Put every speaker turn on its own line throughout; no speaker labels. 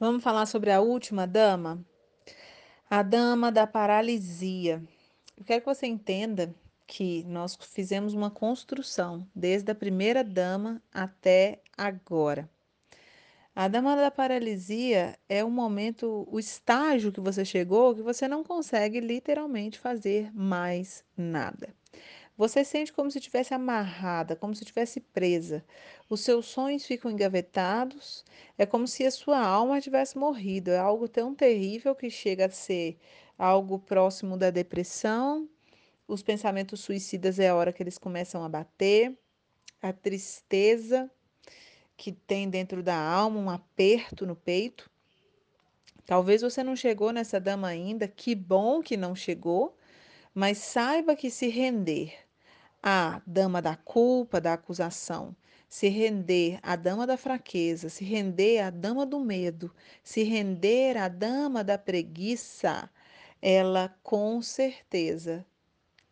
Vamos falar sobre a última dama? A dama da paralisia. Eu quero que você entenda que nós fizemos uma construção desde a primeira dama até agora. A dama da paralisia é o momento, o estágio que você chegou que você não consegue literalmente fazer mais nada. Você sente como se estivesse amarrada, como se estivesse presa. Os seus sonhos ficam engavetados. É como se a sua alma tivesse morrido. É algo tão terrível que chega a ser algo próximo da depressão. Os pensamentos suicidas é a hora que eles começam a bater. A tristeza que tem dentro da alma, um aperto no peito. Talvez você não chegou nessa dama ainda, que bom que não chegou, mas saiba que se render a dama da culpa, da acusação, se render à dama da fraqueza, se render à dama do medo, se render à dama da preguiça, ela com certeza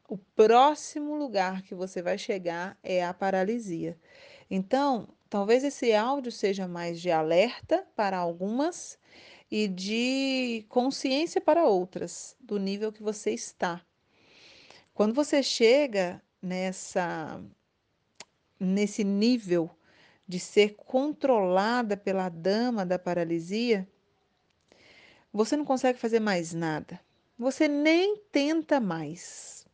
o próximo lugar que você vai chegar é a paralisia. Então, talvez esse áudio seja mais de alerta para algumas e de consciência para outras, do nível que você está. Quando você chega nessa nesse nível de ser controlada pela dama da paralisia, você não consegue fazer mais nada. Você nem tenta mais.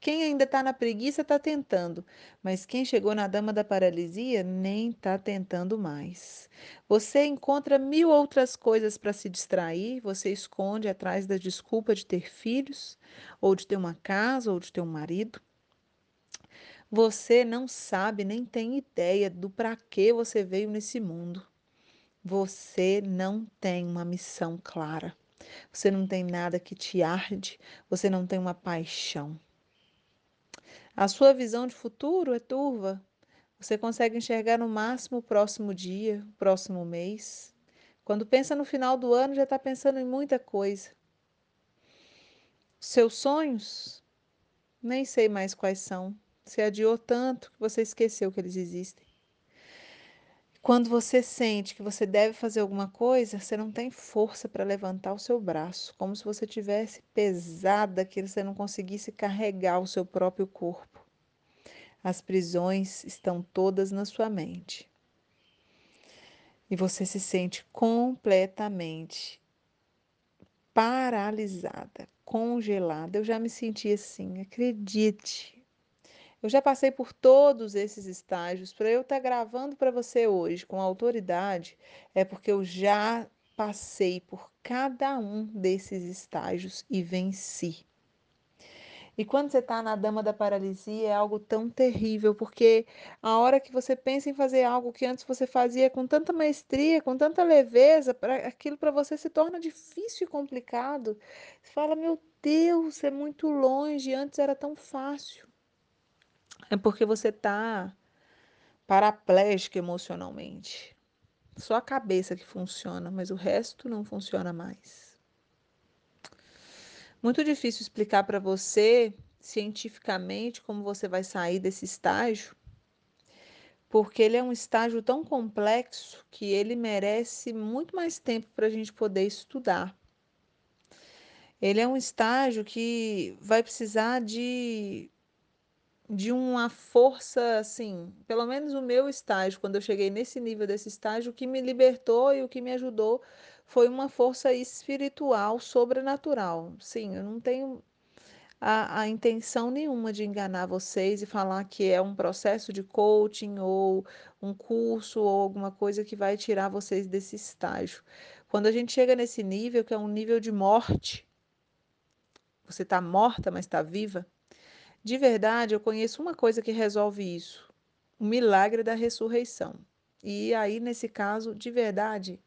Quem ainda está na preguiça está tentando, mas quem chegou na dama da paralisia nem está tentando mais. Você encontra mil outras coisas para se distrair, você esconde atrás da desculpa de ter filhos, ou de ter uma casa, ou de ter um marido. Você não sabe, nem tem ideia do para que você veio nesse mundo. Você não tem uma missão clara. Você não tem nada que te arde, você não tem uma paixão. A sua visão de futuro é turva. Você consegue enxergar no máximo o próximo dia, o próximo mês. Quando pensa no final do ano, já está pensando em muita coisa. Seus sonhos? Nem sei mais quais são. Você adiou tanto que você esqueceu que eles existem. Quando você sente que você deve fazer alguma coisa, você não tem força para levantar o seu braço, como se você tivesse pesada que você não conseguisse carregar o seu próprio corpo. As prisões estão todas na sua mente. E você se sente completamente paralisada, congelada. Eu já me senti assim, acredite. Eu já passei por todos esses estágios. Para eu estar tá gravando para você hoje com autoridade, é porque eu já passei por cada um desses estágios e venci. E quando você está na dama da paralisia é algo tão terrível, porque a hora que você pensa em fazer algo que antes você fazia com tanta maestria, com tanta leveza, pra, aquilo para você se torna difícil e complicado. Você fala, meu Deus, é muito longe, antes era tão fácil é porque você está paraplégico emocionalmente. Só a cabeça que funciona, mas o resto não funciona mais. Muito difícil explicar para você cientificamente como você vai sair desse estágio, porque ele é um estágio tão complexo que ele merece muito mais tempo para a gente poder estudar. Ele é um estágio que vai precisar de de uma força, assim, pelo menos o meu estágio, quando eu cheguei nesse nível desse estágio, o que me libertou e o que me ajudou foi uma força espiritual, sobrenatural. Sim, eu não tenho a, a intenção nenhuma de enganar vocês e falar que é um processo de coaching ou um curso ou alguma coisa que vai tirar vocês desse estágio. Quando a gente chega nesse nível, que é um nível de morte, você está morta, mas está viva de verdade, eu conheço uma coisa que resolve isso: o milagre da ressurreição. E aí, nesse caso, de verdade,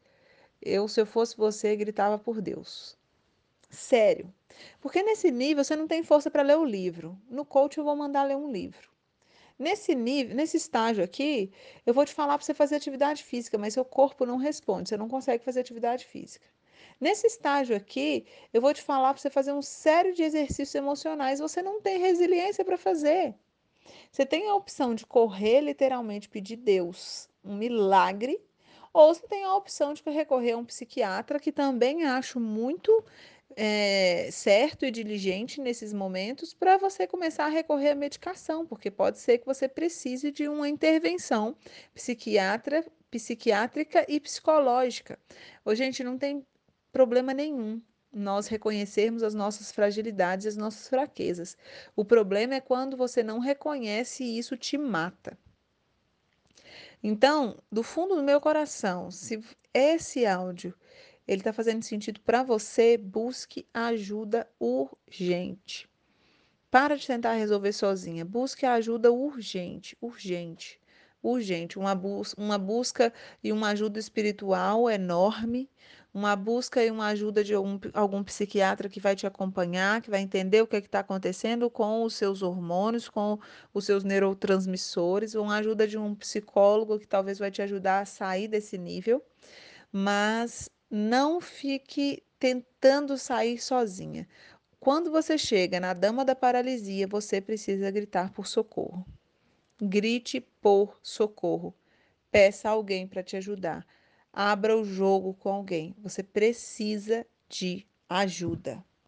eu, se eu fosse você, gritava por Deus. Sério. Porque nesse nível você não tem força para ler o livro. No coach eu vou mandar ler um livro. Nesse nível, nesse estágio aqui, eu vou te falar para você fazer atividade física, mas seu corpo não responde, você não consegue fazer atividade física. Nesse estágio aqui, eu vou te falar para você fazer um sério de exercícios emocionais, você não tem resiliência para fazer. Você tem a opção de correr, literalmente, pedir Deus um milagre, Ou você tem a opção de recorrer a um psiquiatra, que também acho muito eh, certo e diligente nesses momentos, para você começar a recorrer à medicação, porque pode ser que você precise de uma intervenção psiquiatra, psiquiátrica e psicológica. Ô, gente, não tem problema nenhum nós reconhecermos as nossas fragilidades as nossas fraquezas. O problema é quando você não reconhece e isso te mata. Então, do fundo do meu coração, se esse áudio ele está fazendo sentido para você, busque ajuda urgente. Para de tentar resolver sozinha, busque ajuda urgente, urgente, urgente. Uma, bus uma busca e uma ajuda espiritual enorme, uma busca e uma ajuda de algum, algum psiquiatra que vai te acompanhar, que vai entender o que é está acontecendo com os seus hormônios, com os seus neurotransmissores, uma ajuda de um psicólogo que talvez vai te ajudar a sair desse nível, mas não fique tentando sair sozinha. Quando você chega na dama da paralisia, você precisa gritar por socorro. Grite por socorro. Peça alguém para te ajudar abra o jogo com alguém. Você precisa de ajuda.